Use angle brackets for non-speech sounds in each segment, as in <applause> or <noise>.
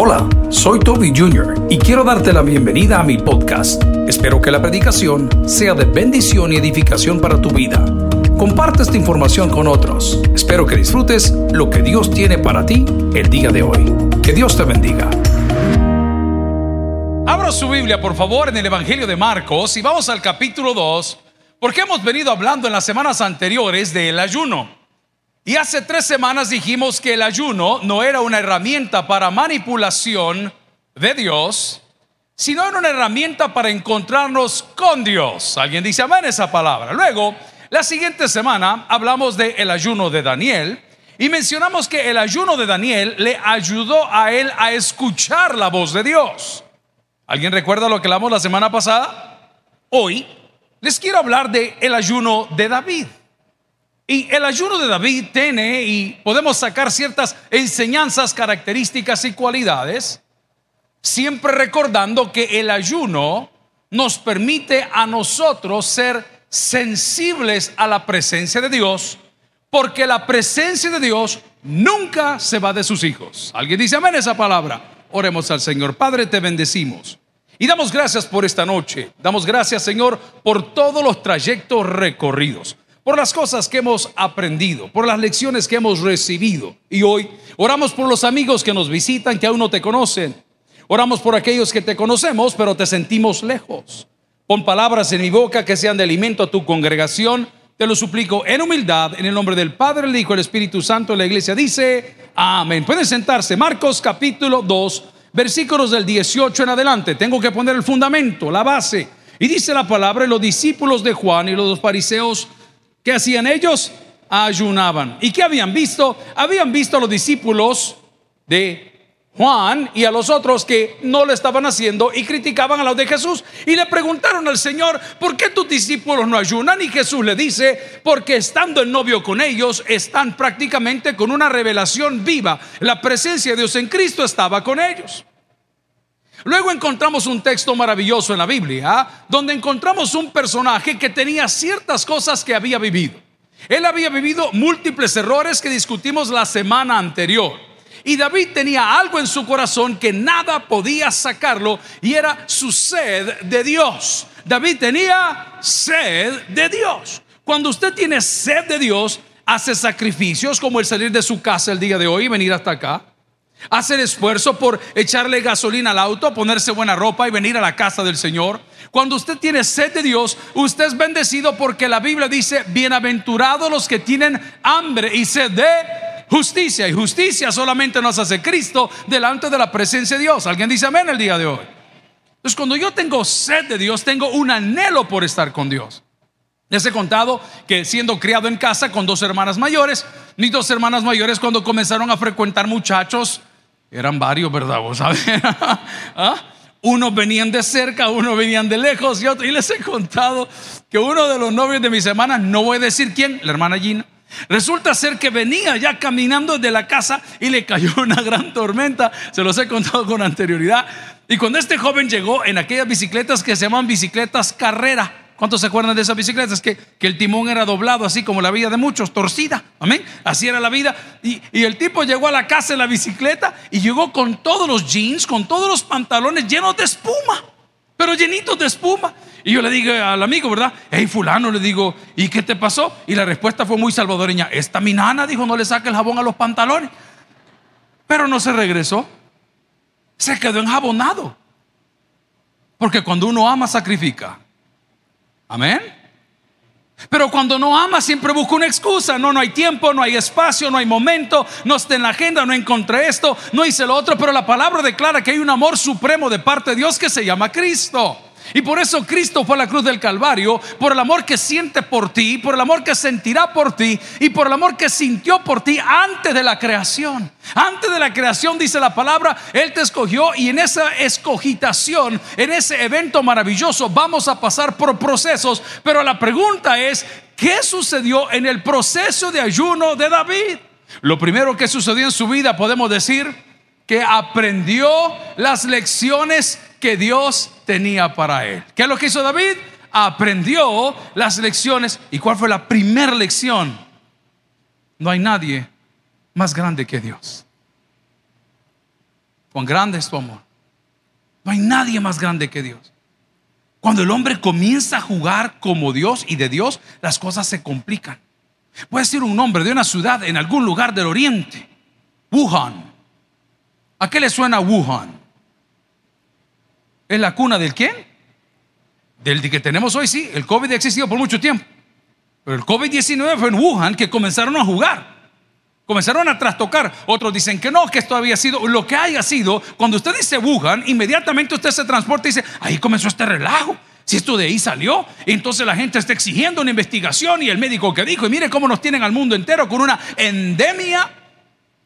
Hola, soy Toby Jr. y quiero darte la bienvenida a mi podcast. Espero que la predicación sea de bendición y edificación para tu vida. Comparte esta información con otros. Espero que disfrutes lo que Dios tiene para ti el día de hoy. Que Dios te bendiga. Abra su Biblia, por favor, en el Evangelio de Marcos y vamos al capítulo 2, porque hemos venido hablando en las semanas anteriores del ayuno. Y hace tres semanas dijimos que el ayuno no era una herramienta para manipulación de Dios, sino era una herramienta para encontrarnos con Dios. ¿Alguien dice amén esa palabra? Luego, la siguiente semana hablamos del el ayuno de Daniel y mencionamos que el ayuno de Daniel le ayudó a él a escuchar la voz de Dios. ¿Alguien recuerda lo que hablamos la semana pasada? Hoy les quiero hablar del el ayuno de David. Y el ayuno de David tiene, y podemos sacar ciertas enseñanzas, características y cualidades, siempre recordando que el ayuno nos permite a nosotros ser sensibles a la presencia de Dios, porque la presencia de Dios nunca se va de sus hijos. ¿Alguien dice amén esa palabra? Oremos al Señor. Padre, te bendecimos. Y damos gracias por esta noche. Damos gracias, Señor, por todos los trayectos recorridos por las cosas que hemos aprendido, por las lecciones que hemos recibido. Y hoy oramos por los amigos que nos visitan, que aún no te conocen. Oramos por aquellos que te conocemos, pero te sentimos lejos. Pon palabras en mi boca que sean de alimento a tu congregación. Te lo suplico en humildad, en el nombre del Padre, el Hijo, el Espíritu Santo. La iglesia dice, amén. Pueden sentarse. Marcos capítulo 2, versículos del 18 en adelante. Tengo que poner el fundamento, la base. Y dice la palabra, los discípulos de Juan y los fariseos ¿Qué hacían ellos? Ayunaban. ¿Y qué habían visto? Habían visto a los discípulos de Juan y a los otros que no lo estaban haciendo y criticaban a los de Jesús. Y le preguntaron al Señor, ¿por qué tus discípulos no ayunan? Y Jesús le dice, porque estando en novio con ellos, están prácticamente con una revelación viva. La presencia de Dios en Cristo estaba con ellos. Luego encontramos un texto maravilloso en la Biblia, donde encontramos un personaje que tenía ciertas cosas que había vivido. Él había vivido múltiples errores que discutimos la semana anterior. Y David tenía algo en su corazón que nada podía sacarlo y era su sed de Dios. David tenía sed de Dios. Cuando usted tiene sed de Dios, hace sacrificios como el salir de su casa el día de hoy y venir hasta acá. Hacer esfuerzo por echarle gasolina al auto, ponerse buena ropa y venir a la casa del Señor. Cuando usted tiene sed de Dios, usted es bendecido porque la Biblia dice, bienaventurados los que tienen hambre y sed de justicia. Y justicia solamente nos hace Cristo delante de la presencia de Dios. ¿Alguien dice amén el día de hoy? Entonces cuando yo tengo sed de Dios, tengo un anhelo por estar con Dios. Les he contado que siendo criado en casa con dos hermanas mayores, mis dos hermanas mayores cuando comenzaron a frecuentar muchachos, eran varios, ¿verdad? ¿Vos <laughs> ¿Ah? Unos venían de cerca, unos venían de lejos y otros. Y les he contado que uno de los novios de mis hermanas, no voy a decir quién, la hermana Gina, resulta ser que venía ya caminando desde la casa y le cayó <laughs> una gran tormenta. Se los he contado con anterioridad. Y cuando este joven llegó en aquellas bicicletas que se llaman bicicletas carrera, ¿Cuántos se acuerdan de esas bicicletas? Que, que el timón era doblado, así como la vida de muchos, torcida. Amén. Así era la vida. Y, y, el tipo llegó a la casa en la bicicleta y llegó con todos los jeans, con todos los pantalones llenos de espuma, pero llenitos de espuma. Y yo le digo al amigo, ¿verdad? Hey, fulano, le digo, ¿y qué te pasó? Y la respuesta fue muy salvadoreña. Esta mi nana dijo, no le saque el jabón a los pantalones. Pero no se regresó. Se quedó enjabonado. Porque cuando uno ama, sacrifica. Amén. Pero cuando no ama siempre busca una excusa. No, no hay tiempo, no hay espacio, no hay momento, no está en la agenda, no encontré esto, no hice lo otro. Pero la palabra declara que hay un amor supremo de parte de Dios que se llama Cristo. Y por eso Cristo fue a la cruz del Calvario, por el amor que siente por ti, por el amor que sentirá por ti y por el amor que sintió por ti antes de la creación. Antes de la creación dice la palabra, Él te escogió y en esa escogitación, en ese evento maravilloso, vamos a pasar por procesos. Pero la pregunta es, ¿qué sucedió en el proceso de ayuno de David? Lo primero que sucedió en su vida, podemos decir, que aprendió las lecciones que Dios tenía para él. ¿Qué es lo que hizo David? Aprendió las lecciones. ¿Y cuál fue la primera lección? No hay nadie más grande que Dios. Cuán grande es tu amor. No hay nadie más grande que Dios. Cuando el hombre comienza a jugar como Dios y de Dios, las cosas se complican. Puede ser un nombre de una ciudad en algún lugar del oriente. Wuhan. ¿A qué le suena Wuhan? ¿Es la cuna del quién? Del que tenemos hoy, sí. El COVID ha existido por mucho tiempo. Pero el COVID-19 fue en Wuhan que comenzaron a jugar. Comenzaron a trastocar. Otros dicen que no, que esto había sido lo que haya sido. Cuando usted dice Wuhan, inmediatamente usted se transporta y dice, ahí comenzó este relajo. Si esto de ahí salió, entonces la gente está exigiendo una investigación y el médico que dijo, y mire cómo nos tienen al mundo entero con una endemia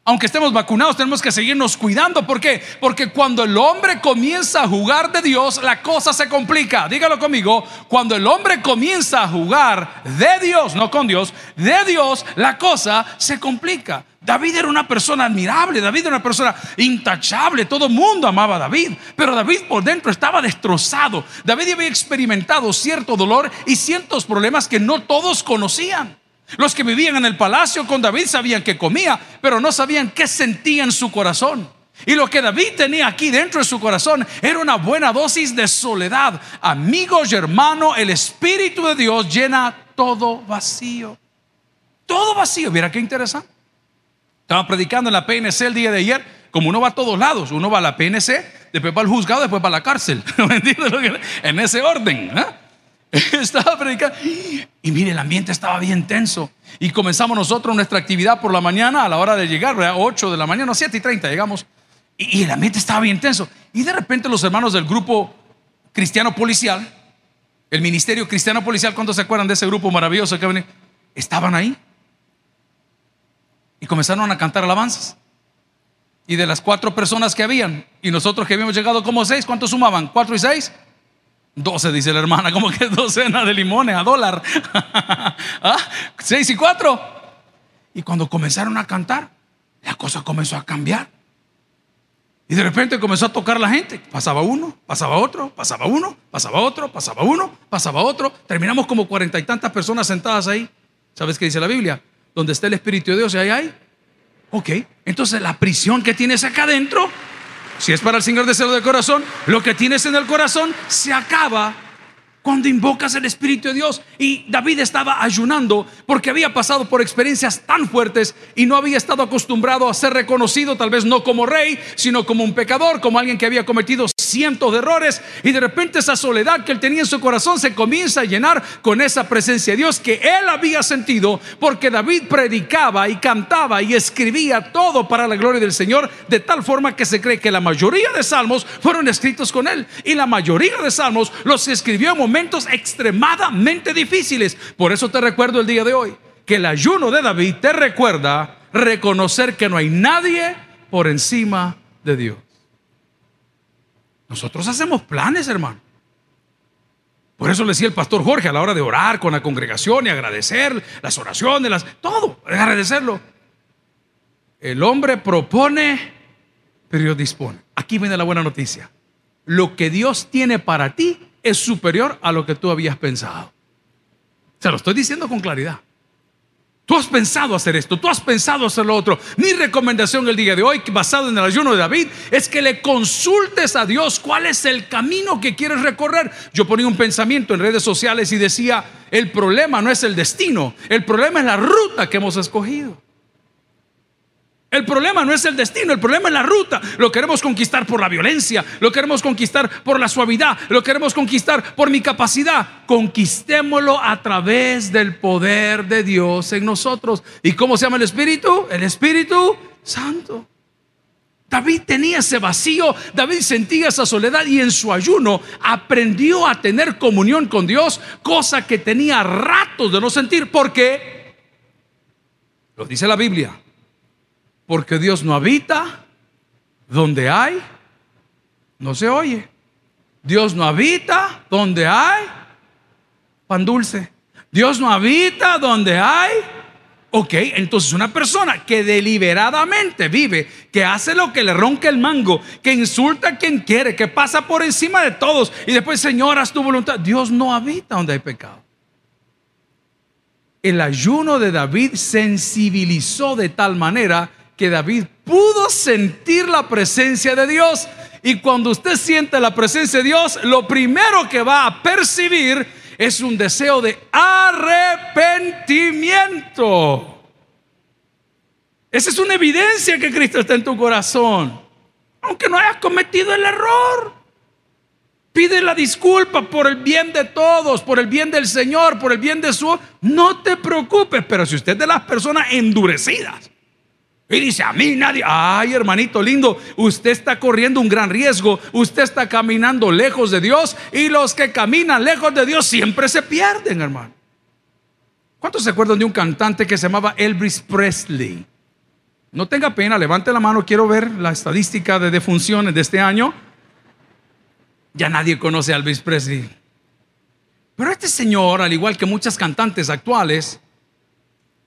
aunque estemos vacunados, tenemos que seguirnos cuidando. ¿Por qué? Porque cuando el hombre comienza a jugar de Dios, la cosa se complica. Dígalo conmigo. Cuando el hombre comienza a jugar de Dios, no con Dios, de Dios, la cosa se complica. David era una persona admirable, David era una persona intachable, todo el mundo amaba a David, pero David por dentro estaba destrozado. David había experimentado cierto dolor y ciertos problemas que no todos conocían. Los que vivían en el palacio con David sabían que comía, pero no sabían qué sentía en su corazón. Y lo que David tenía aquí dentro de su corazón era una buena dosis de soledad. Amigos y hermano, el Espíritu de Dios llena todo vacío. Todo vacío. Mira qué interesante. Estaba predicando en la PNC el día de ayer. Como uno va a todos lados, uno va a la PNC, después va al juzgado, después va a la cárcel. <laughs> en ese orden. ¿eh? <laughs> estaba predicando. Y mire, el ambiente estaba bien tenso. Y comenzamos nosotros nuestra actividad por la mañana a la hora de llegar, a 8 de la mañana, 7 y 30 llegamos. Y, el ambiente estaba bien tenso. Y de repente los hermanos del grupo cristiano policial, el ministerio cristiano policial, ¿cuántos se acuerdan de ese grupo maravilloso que venía? Estaban ahí. Y comenzaron a cantar alabanzas. Y de las cuatro personas que habían, y nosotros que habíamos llegado como seis, ¿cuántos sumaban? ¿Cuatro y seis? 12, dice la hermana, como que docena de limones a dólar. <laughs> ¿Ah? 6 y 4. Y cuando comenzaron a cantar, la cosa comenzó a cambiar. Y de repente comenzó a tocar la gente. Pasaba uno, pasaba otro, pasaba uno, pasaba otro, pasaba uno, pasaba otro. Terminamos como cuarenta y tantas personas sentadas ahí. ¿Sabes qué dice la Biblia? Donde está el Espíritu de Dios, y ahí hay. Ok, entonces la prisión que tienes acá adentro si es para el Señor deseo del corazón, lo que tienes en el corazón se acaba cuando invocas el Espíritu de Dios. Y David estaba ayunando porque había pasado por experiencias tan fuertes y no había estado acostumbrado a ser reconocido, tal vez no como rey, sino como un pecador, como alguien que había cometido cientos de errores. Y de repente esa soledad que él tenía en su corazón se comienza a llenar con esa presencia de Dios que él había sentido porque David predicaba y cantaba y escribía todo para la gloria del Señor, de tal forma que se cree que la mayoría de salmos fueron escritos con él. Y la mayoría de salmos los escribió en momentos extremadamente difíciles. Por eso te recuerdo el día de hoy que el ayuno de David te recuerda reconocer que no hay nadie por encima de Dios. Nosotros hacemos planes, hermano. Por eso le decía el pastor Jorge a la hora de orar con la congregación y agradecer las oraciones, las, todo, agradecerlo. El hombre propone, pero Dios dispone. Aquí viene la buena noticia. Lo que Dios tiene para ti es superior a lo que tú habías pensado. Se lo estoy diciendo con claridad. Tú has pensado hacer esto, tú has pensado hacer lo otro. Mi recomendación el día de hoy, basado en el ayuno de David, es que le consultes a Dios cuál es el camino que quieres recorrer. Yo ponía un pensamiento en redes sociales y decía, el problema no es el destino, el problema es la ruta que hemos escogido. El problema no es el destino, el problema es la ruta. Lo queremos conquistar por la violencia, lo queremos conquistar por la suavidad, lo queremos conquistar por mi capacidad. Conquistémoslo a través del poder de Dios en nosotros. ¿Y cómo se llama el Espíritu? El Espíritu Santo. David tenía ese vacío, David sentía esa soledad y en su ayuno aprendió a tener comunión con Dios, cosa que tenía ratos de no sentir, porque, lo dice la Biblia, porque Dios no habita donde hay, no se oye. Dios no habita donde hay pan dulce. Dios no habita donde hay. Ok, entonces una persona que deliberadamente vive, que hace lo que le ronca el mango, que insulta a quien quiere, que pasa por encima de todos y después, Señor, haz tu voluntad. Dios no habita donde hay pecado. El ayuno de David sensibilizó de tal manera que David pudo sentir la presencia de Dios. Y cuando usted siente la presencia de Dios, lo primero que va a percibir es un deseo de arrepentimiento. Esa es una evidencia que Cristo está en tu corazón. Aunque no hayas cometido el error. Pide la disculpa por el bien de todos, por el bien del Señor, por el bien de su... No te preocupes, pero si usted es de las personas endurecidas y dice, a mí nadie, ay hermanito lindo, usted está corriendo un gran riesgo, usted está caminando lejos de Dios y los que caminan lejos de Dios siempre se pierden, hermano. ¿Cuántos se acuerdan de un cantante que se llamaba Elvis Presley? No tenga pena, levante la mano, quiero ver la estadística de defunciones de este año. Ya nadie conoce a Elvis Presley. Pero este señor, al igual que muchas cantantes actuales,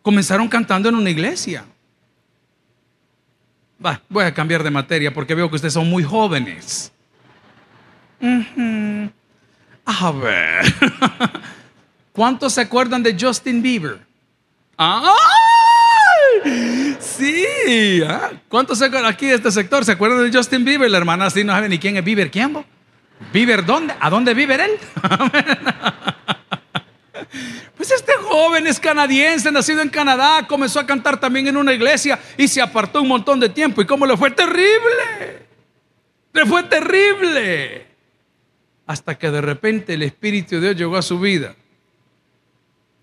comenzaron cantando en una iglesia. Voy a cambiar de materia porque veo que ustedes son muy jóvenes. A ver. <laughs> ¿Cuántos se acuerdan de Justin Bieber? Sí. ¿ah? ¿Cuántos se acuerdan aquí de este sector? ¿Se acuerdan de Justin Bieber? La hermana así no sabe ni quién es Bieber. ¿Quién? Vos? ¿Viver dónde? ¿A dónde vive él? <laughs> Pues este joven es canadiense, nacido en Canadá, comenzó a cantar también en una iglesia y se apartó un montón de tiempo. ¿Y cómo le fue? Terrible. Le fue terrible. Hasta que de repente el Espíritu de Dios llegó a su vida.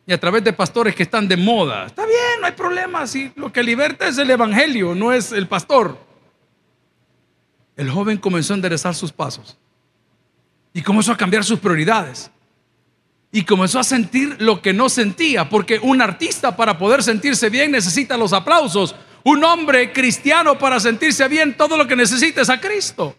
Y a través de pastores que están de moda. Está bien, no hay problema. Si lo que liberta es el Evangelio, no es el pastor. El joven comenzó a enderezar sus pasos y comenzó a cambiar sus prioridades. Y comenzó a sentir lo que no sentía, porque un artista para poder sentirse bien necesita los aplausos. Un hombre cristiano para sentirse bien, todo lo que necesita es a Cristo.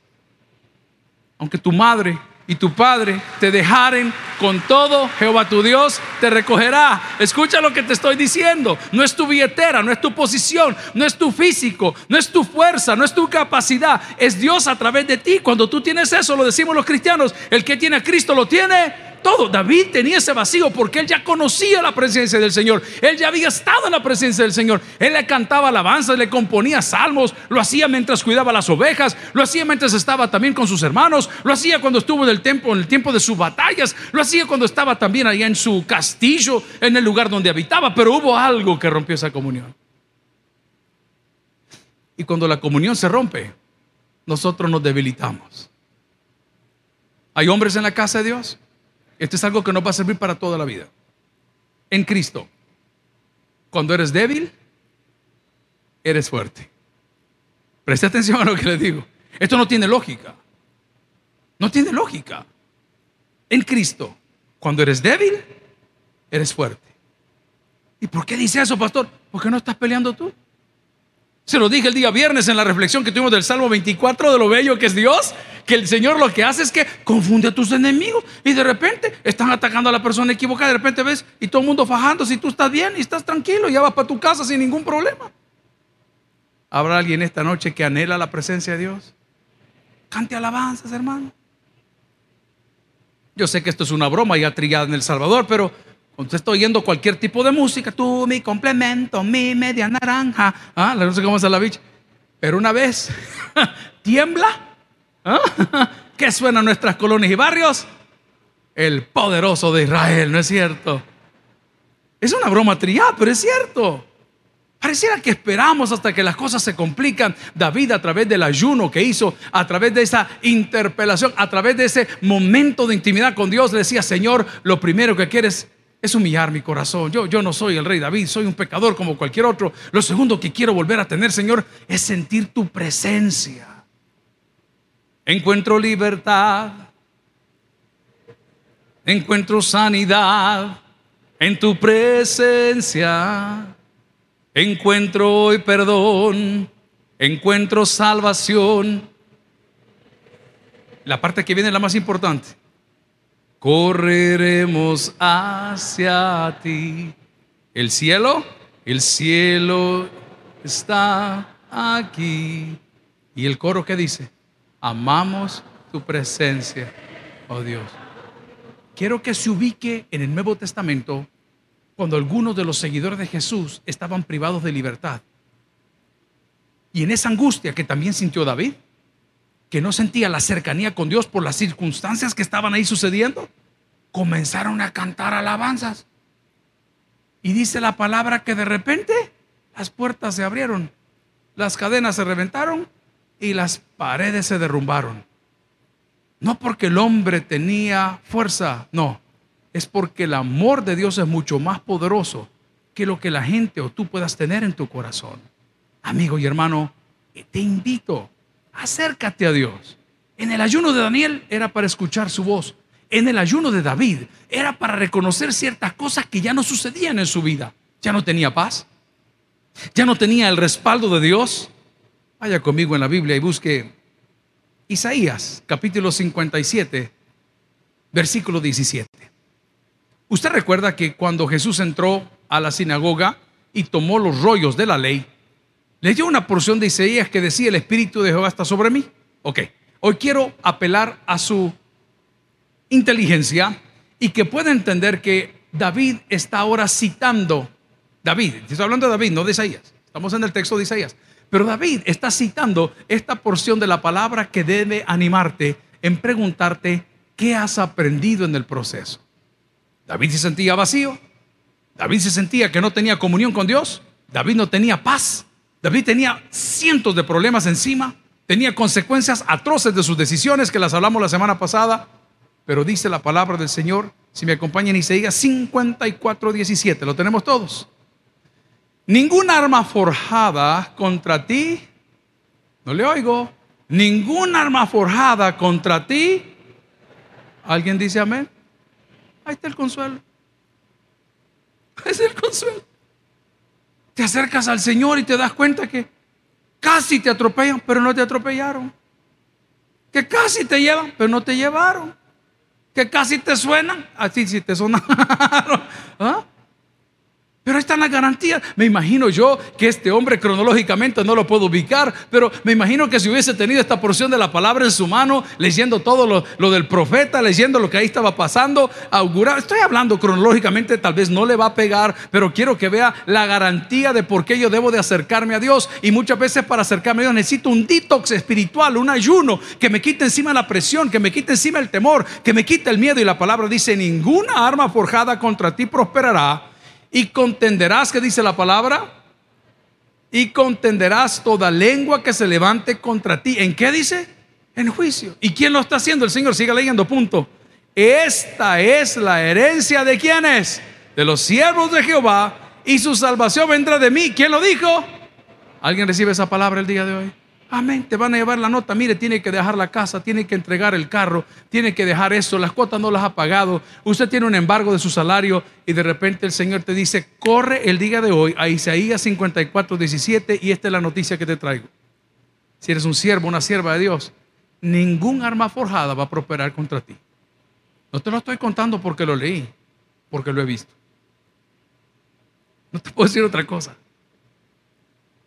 Aunque tu madre y tu padre te dejaren con todo, Jehová tu Dios te recogerá. Escucha lo que te estoy diciendo. No es tu billetera, no es tu posición, no es tu físico, no es tu fuerza, no es tu capacidad. Es Dios a través de ti. Cuando tú tienes eso, lo decimos los cristianos, el que tiene a Cristo lo tiene todo. David tenía ese vacío porque él ya conocía la presencia del Señor. Él ya había estado en la presencia del Señor. Él le cantaba alabanzas, le componía salmos, lo hacía mientras cuidaba las ovejas, lo hacía mientras estaba también con sus hermanos, lo hacía cuando estuvo en el tiempo, en el tiempo de sus batallas, lo hacía cuando estaba también allá en su castillo, en el lugar donde habitaba, pero hubo algo que rompió esa comunión. Y cuando la comunión se rompe, nosotros nos debilitamos. ¿Hay hombres en la casa de Dios? Esto es algo que nos va a servir para toda la vida. En Cristo, cuando eres débil, eres fuerte. Preste atención a lo que le digo. Esto no tiene lógica. No tiene lógica. En Cristo, cuando eres débil, eres fuerte. ¿Y por qué dice eso, pastor? Porque no estás peleando tú. Se lo dije el día viernes en la reflexión que tuvimos del Salmo 24 de lo bello que es Dios, que el Señor lo que hace es que confunde a tus enemigos y de repente están atacando a la persona equivocada, de repente ves y todo el mundo fajando si tú estás bien y estás tranquilo, ya vas para tu casa sin ningún problema. ¿Habrá alguien esta noche que anhela la presencia de Dios? Cante alabanzas, hermano. Yo sé que esto es una broma ya trillada en El Salvador, pero cuando usted está oyendo cualquier tipo de música, tú, mi complemento, mi media naranja, ¿ah? no sé cómo es la bicha, pero una vez <laughs> tiembla, ¿ah? <laughs> ¿qué suena en nuestras colonias y barrios? El poderoso de Israel, ¿no es cierto? Es una broma trillada, pero es cierto. Pareciera que esperamos hasta que las cosas se complican. David a través del ayuno que hizo, a través de esa interpelación, a través de ese momento de intimidad con Dios, le decía, Señor, lo primero que quieres es humillar mi corazón. Yo, yo no soy el rey David, soy un pecador como cualquier otro. Lo segundo que quiero volver a tener, Señor, es sentir tu presencia. Encuentro libertad, encuentro sanidad en tu presencia. Encuentro hoy perdón, encuentro salvación. La parte que viene es la más importante correremos hacia ti. El cielo, el cielo está aquí. Y el coro que dice, amamos tu presencia, oh Dios. Quiero que se ubique en el Nuevo Testamento cuando algunos de los seguidores de Jesús estaban privados de libertad. Y en esa angustia que también sintió David, que no sentía la cercanía con Dios por las circunstancias que estaban ahí sucediendo, comenzaron a cantar alabanzas. Y dice la palabra que de repente las puertas se abrieron, las cadenas se reventaron y las paredes se derrumbaron. No porque el hombre tenía fuerza, no, es porque el amor de Dios es mucho más poderoso que lo que la gente o tú puedas tener en tu corazón. Amigo y hermano, te invito, acércate a Dios. En el ayuno de Daniel era para escuchar su voz. En el ayuno de David era para reconocer ciertas cosas que ya no sucedían en su vida. Ya no tenía paz. Ya no tenía el respaldo de Dios. Vaya conmigo en la Biblia y busque Isaías capítulo 57, versículo 17. Usted recuerda que cuando Jesús entró a la sinagoga y tomó los rollos de la ley, leyó una porción de Isaías que decía, el Espíritu de Jehová está sobre mí. Ok, hoy quiero apelar a su inteligencia y que pueda entender que David está ahora citando, David, estoy hablando de David, no de Isaías, estamos en el texto de Isaías, pero David está citando esta porción de la palabra que debe animarte en preguntarte qué has aprendido en el proceso. David se sentía vacío, David se sentía que no tenía comunión con Dios, David no tenía paz, David tenía cientos de problemas encima, tenía consecuencias atroces de sus decisiones que las hablamos la semana pasada, pero dice la palabra del Señor, si me acompañan Isaías 54, 17, lo tenemos todos. Ninguna arma forjada contra ti, no le oigo, ninguna arma forjada contra ti. ¿Alguien dice amén? Ahí está el consuelo. <laughs> Es el consuelo. Te acercas al Señor y te das cuenta que casi te atropellan, pero no te atropellaron. Que casi te llevan, pero no te llevaron. Que casi te suenan, así sí te sonaron. <laughs> ¿Ah? Pero ahí están las garantías. Me imagino yo que este hombre cronológicamente no lo puedo ubicar, pero me imagino que si hubiese tenido esta porción de la palabra en su mano, leyendo todo lo, del profeta, leyendo lo que ahí estaba pasando, augurar. Estoy hablando cronológicamente, tal vez no le va a pegar, pero quiero que vea la garantía de por qué yo debo de acercarme a Dios. Y muchas veces para acercarme a Dios necesito un detox espiritual, un ayuno que me quite encima la presión, que me quite encima el temor, que me quite el miedo. Y la palabra dice, ninguna arma forjada contra ti prosperará y contenderás, que dice la palabra? Y contenderás toda lengua que se levante contra ti. ¿En qué dice? En juicio. ¿Y quién lo está haciendo? El Señor sigue leyendo, punto. Esta es la herencia de quienes? De los siervos de Jehová y su salvación vendrá de mí. ¿Quién lo dijo? ¿Alguien recibe esa palabra el día de hoy? Amén, te van a llevar la nota. Mire, tiene que dejar la casa, tiene que entregar el carro, tiene que dejar eso, las cuotas no las ha pagado. Usted tiene un embargo de su salario y de repente el Señor te dice, corre el día de hoy a Isaías 54, 17 y esta es la noticia que te traigo. Si eres un siervo, una sierva de Dios, ningún arma forjada va a prosperar contra ti. No te lo estoy contando porque lo leí, porque lo he visto. No te puedo decir otra cosa.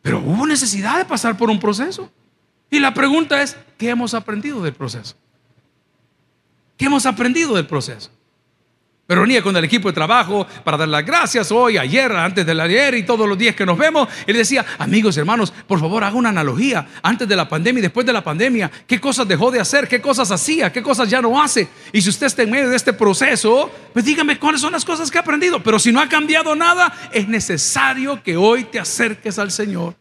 Pero hubo necesidad de pasar por un proceso. Y la pregunta es, ¿qué hemos aprendido del proceso? ¿Qué hemos aprendido del proceso? Pero venía con el equipo de trabajo para dar las gracias hoy, ayer, antes del ayer y todos los días que nos vemos. Él decía, amigos, hermanos, por favor, haga una analogía antes de la pandemia y después de la pandemia. ¿Qué cosas dejó de hacer? ¿Qué cosas hacía? ¿Qué cosas ya no hace? Y si usted está en medio de este proceso, pues dígame cuáles son las cosas que ha aprendido. Pero si no ha cambiado nada, es necesario que hoy te acerques al Señor.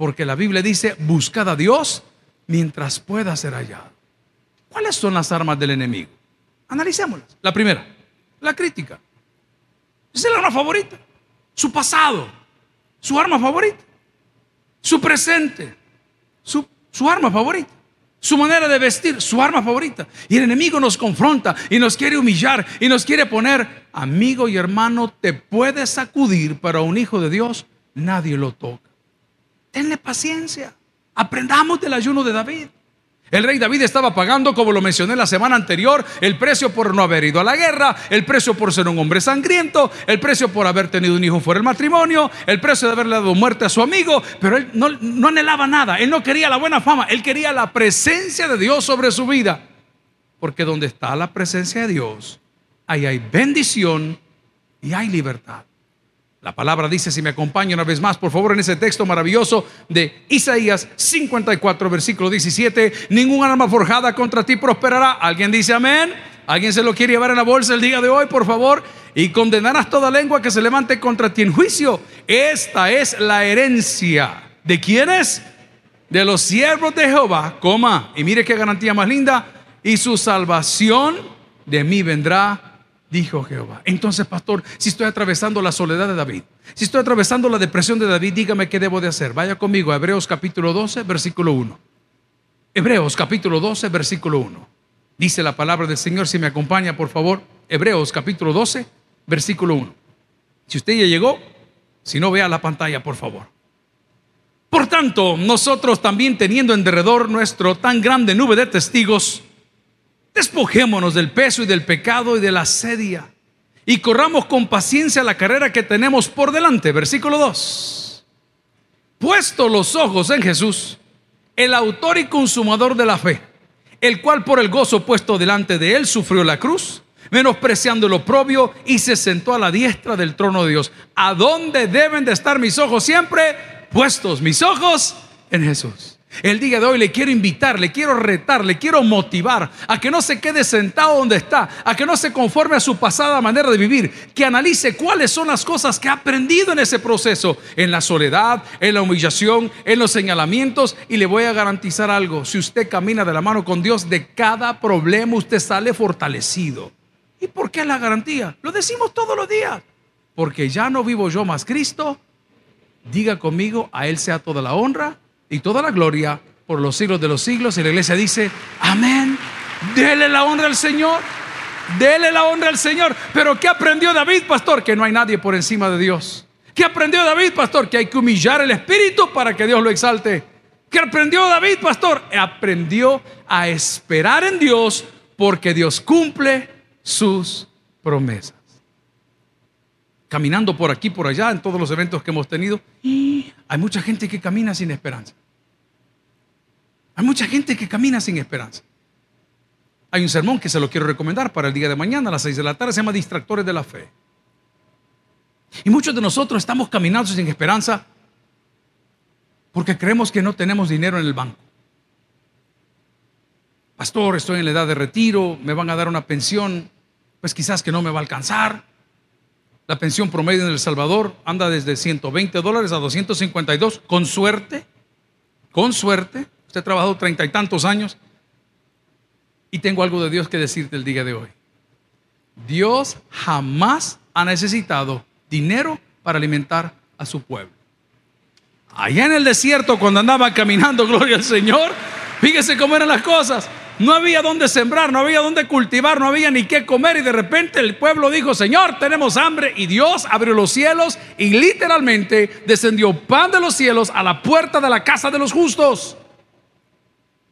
Porque la Biblia dice, buscad a Dios mientras pueda ser hallado. ¿Cuáles son las armas del enemigo? Analicémoslas. La primera, la crítica. Es el arma favorita. Su pasado, su arma favorita. Su presente, su, su arma favorita. Su manera de vestir, su arma favorita. Y el enemigo nos confronta y nos quiere humillar y nos quiere poner, amigo y hermano, te puedes sacudir, pero un hijo de Dios nadie lo toca. Tenle paciencia. Aprendamos del ayuno de David. El rey David estaba pagando, como lo mencioné la semana anterior, el precio por no haber ido a la guerra, el precio por ser un hombre sangriento, el precio por haber tenido un hijo fuera del matrimonio, el precio de haberle dado muerte a su amigo, pero él no, anhelaba nada, él no quería la buena fama, él quería la presencia de Dios sobre su vida. Porque donde está la presencia de Dios, ahí hay bendición y hay libertad. La palabra dice, si me acompaña una vez más, por favor, en ese texto maravilloso de Isaías 54, versículo 17, ningún arma forjada contra ti prosperará. ¿Alguien dice amén? ¿Alguien se lo quiere llevar en la bolsa el día de hoy, por favor? Y condenarás toda lengua que se levante contra ti en juicio. Esta es la herencia. ¿De quiénes? De los siervos de Jehová, coma. Y mire qué garantía más linda. Y su salvación de mí vendrá dijo Jehová. Entonces, pastor, si estoy atravesando la soledad de David, si estoy atravesando la depresión de David, dígame qué debo de hacer. Vaya conmigo a Hebreos capítulo 12, versículo 1. Hebreos capítulo 12, versículo 1. Dice la palabra del Señor, si me acompaña, por favor. Hebreos capítulo 12, versículo 1. Si usted ya llegó, si no, vea la pantalla, por favor. Por tanto, nosotros también teniendo en derredor nuestro tan grande nube de testigos, Despojémonos del peso y del pecado y de la sedia y corramos con paciencia la carrera que tenemos por delante. Versículo 2. Puesto los ojos en Jesús, el autor y consumador de la fe, el cual por el gozo puesto delante de él sufrió la cruz, menospreciando lo propio y se sentó a la diestra del trono de Dios. ¿A dónde deben de estar mis ojos siempre? Puestos mis ojos en Jesús. El día de hoy le quiero invitar, le quiero retar, le quiero motivar a que no se quede sentado donde está, a que no se conforme a su pasada manera de vivir, que analice cuáles son las cosas que ha aprendido en ese proceso, en la soledad, en la humillación, en los señalamientos. Y le voy a garantizar algo, si usted camina de la mano con Dios, de cada problema usted sale fortalecido. ¿Y por qué la garantía? Lo decimos todos los días. Porque ya no vivo yo más Cristo. Diga conmigo, a Él sea toda la honra y toda la gloria por los siglos de los siglos. Y la iglesia dice, amén. Dele la honra al Señor. Dele la honra al Señor. Pero ¿qué aprendió David, pastor? Que no hay nadie por encima de Dios. ¿Qué aprendió David, pastor? Que hay que humillar el espíritu para que Dios lo exalte. ¿Qué aprendió David, pastor? Aprendió a esperar en Dios porque Dios cumple sus promesas. Caminando por aquí, por allá, en todos los eventos que hemos tenido, hay mucha gente que camina sin esperanza. Hay mucha gente que camina sin esperanza. Hay un sermón que se lo quiero recomendar para el día de mañana a las 6 de la tarde, se llama Distractores de la Fe. Y muchos de nosotros estamos caminando sin esperanza porque creemos que no tenemos dinero en el banco. Pastor, estoy en la edad de retiro, me van a dar una pensión, pues quizás que no me va a alcanzar. La pensión promedio en El Salvador anda desde 120 dólares a 252, con suerte, con suerte. Usted ha trabajado treinta y tantos años. Y tengo algo de Dios que decirte el día de hoy. Dios jamás ha necesitado dinero para alimentar a su pueblo. Allá en el desierto, cuando andaba caminando, <laughs> gloria al Señor, fíjese cómo eran las cosas. No había dónde sembrar, no había dónde cultivar, no había ni qué comer y de repente el pueblo dijo, Señor, tenemos hambre y Dios abrió los cielos y literalmente descendió pan de los cielos a la puerta de la casa de los justos.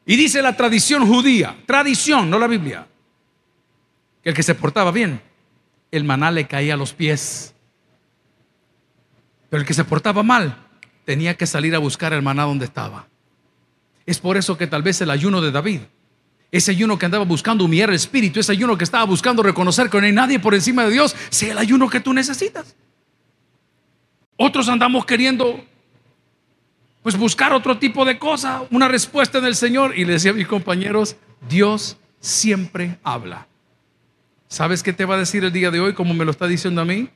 Y dice la tradición judía, tradición, no la Biblia, que el que se portaba bien, el maná le caía a los pies. Pero el que se portaba mal, tenía que salir a buscar el maná donde estaba. Es por eso que tal vez el ayuno de David ese ayuno que andaba buscando humillar el espíritu, ese ayuno que estaba buscando reconocer que no hay nadie por encima de Dios, sea el ayuno que tú necesitas. Otros andamos queriendo pues buscar otro tipo de cosa, una respuesta en el Señor. Y le decía a mis compañeros, Dios siempre habla. ¿Sabes qué te va a decir el día de hoy, como me lo está diciendo a mí?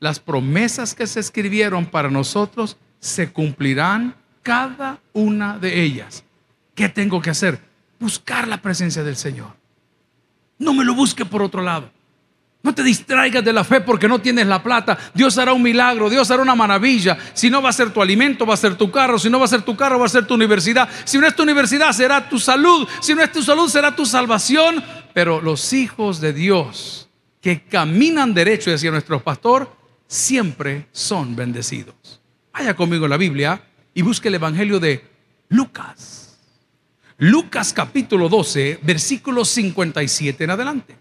Las promesas que se escribieron para nosotros se cumplirán cada una de ellas. ¿Qué tengo que hacer? Buscar la presencia del Señor. No me lo busque por otro lado. No te distraigas de la fe porque no tienes la plata. Dios hará un milagro, Dios hará una maravilla. Si no va a ser tu alimento, va a ser tu carro. Si no va a ser tu carro, va a ser tu universidad. Si no es tu universidad, será tu salud. Si no es tu salud, será tu salvación. Pero los hijos de Dios que caminan derecho hacia nuestro pastor, siempre son bendecidos. Vaya conmigo en la Biblia y busque el Evangelio de Lucas. Lucas capítulo 12, versículo 57 en adelante.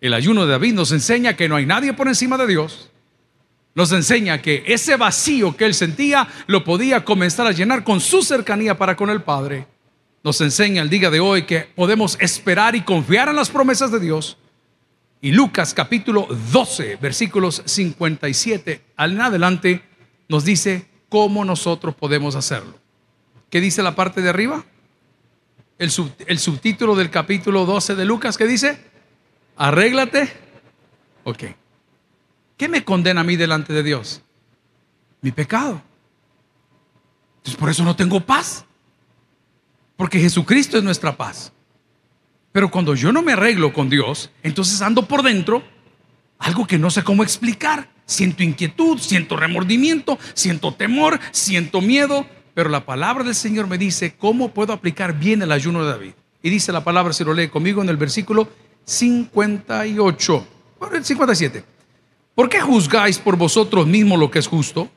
El ayuno de David nos enseña que no hay nadie por encima de Dios. Nos enseña que ese vacío que él sentía lo podía comenzar a llenar con su cercanía para con el Padre. Nos enseña el día de hoy que podemos esperar y confiar en las promesas de Dios. Y Lucas capítulo 12, versículos 57 al en adelante, nos dice cómo nosotros podemos hacerlo. ¿Qué dice la parte de arriba? El, el subtítulo del capítulo 12 de Lucas, ¿qué dice? Arréglate. Ok. ¿Qué me condena a mí delante de Dios? Mi pecado. Entonces por eso no tengo paz. Porque Jesucristo es nuestra paz. Pero cuando yo no me arreglo con Dios, entonces ando por dentro algo que no sé cómo explicar. Siento inquietud, siento remordimiento, siento temor, siento miedo. Pero la palabra del Señor me dice cómo puedo aplicar bien el ayuno de David. Y dice la palabra, si lo lee conmigo, en el versículo 58, el 57. ¿Por qué juzgáis por vosotros mismos lo que es justo?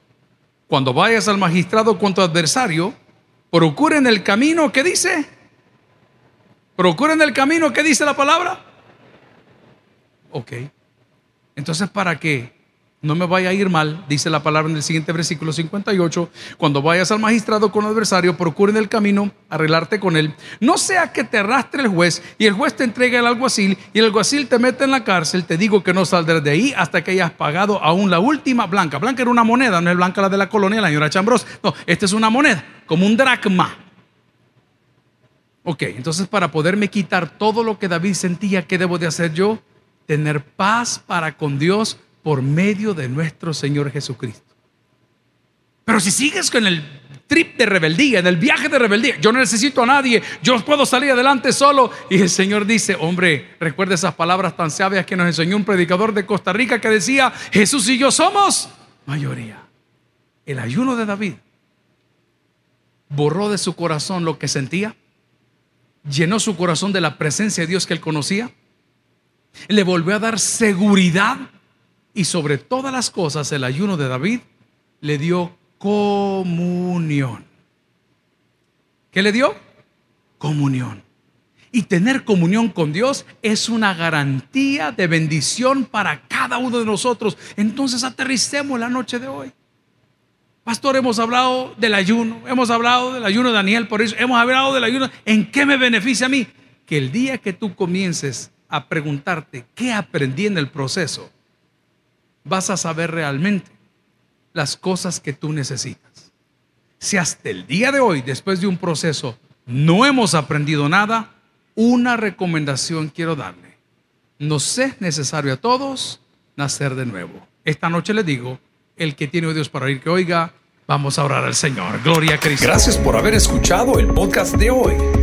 Cuando vayas al magistrado con tu adversario, procuren el camino que dice. Procuren el camino que dice la palabra. Ok. Entonces, ¿para qué? No me vaya a ir mal, dice la palabra en el siguiente versículo 58. Cuando vayas al magistrado con el adversario, procuren el camino, arreglarte con él. No sea que te arrastre el juez y el juez te entregue al alguacil y el alguacil te mete en la cárcel. Te digo que no saldrás de ahí hasta que hayas pagado aún la última blanca. Blanca era una moneda, no es blanca la de la colonia, la señora Chambros. No, esta es una moneda, como un dracma. Ok, entonces para poderme quitar todo lo que David sentía, ¿qué debo de hacer yo? Tener paz para con Dios por medio de nuestro Señor Jesucristo. Pero si sigues con el trip de rebeldía, en el viaje de rebeldía, yo no necesito a nadie, yo puedo salir adelante solo. Y el Señor dice, hombre, recuerda esas palabras tan sabias que nos enseñó un predicador de Costa Rica que decía, Jesús y yo somos mayoría. El ayuno de David borró de su corazón lo que sentía, llenó su corazón de la presencia de Dios que él conocía, le volvió a dar seguridad y sobre todas las cosas, el ayuno de David le dio comunión. ¿Qué le dio? Comunión. Y tener comunión con Dios es una garantía de bendición para cada uno de nosotros. Entonces aterricemos la noche de hoy. Pastor, hemos hablado del ayuno, hemos hablado del ayuno de Daniel, por eso hemos hablado del ayuno. ¿En qué me beneficia a mí? Que el día que tú comiences a preguntarte qué aprendí en el proceso, vas a saber realmente las cosas que tú necesitas. Si hasta el día de hoy, después de un proceso, no hemos aprendido nada, una recomendación quiero darle. Nos es necesario a todos nacer de nuevo. Esta noche le digo, el que tiene oídos para oír que oiga, vamos a orar al Señor. Gloria a Cristo. Gracias por haber escuchado el podcast de hoy.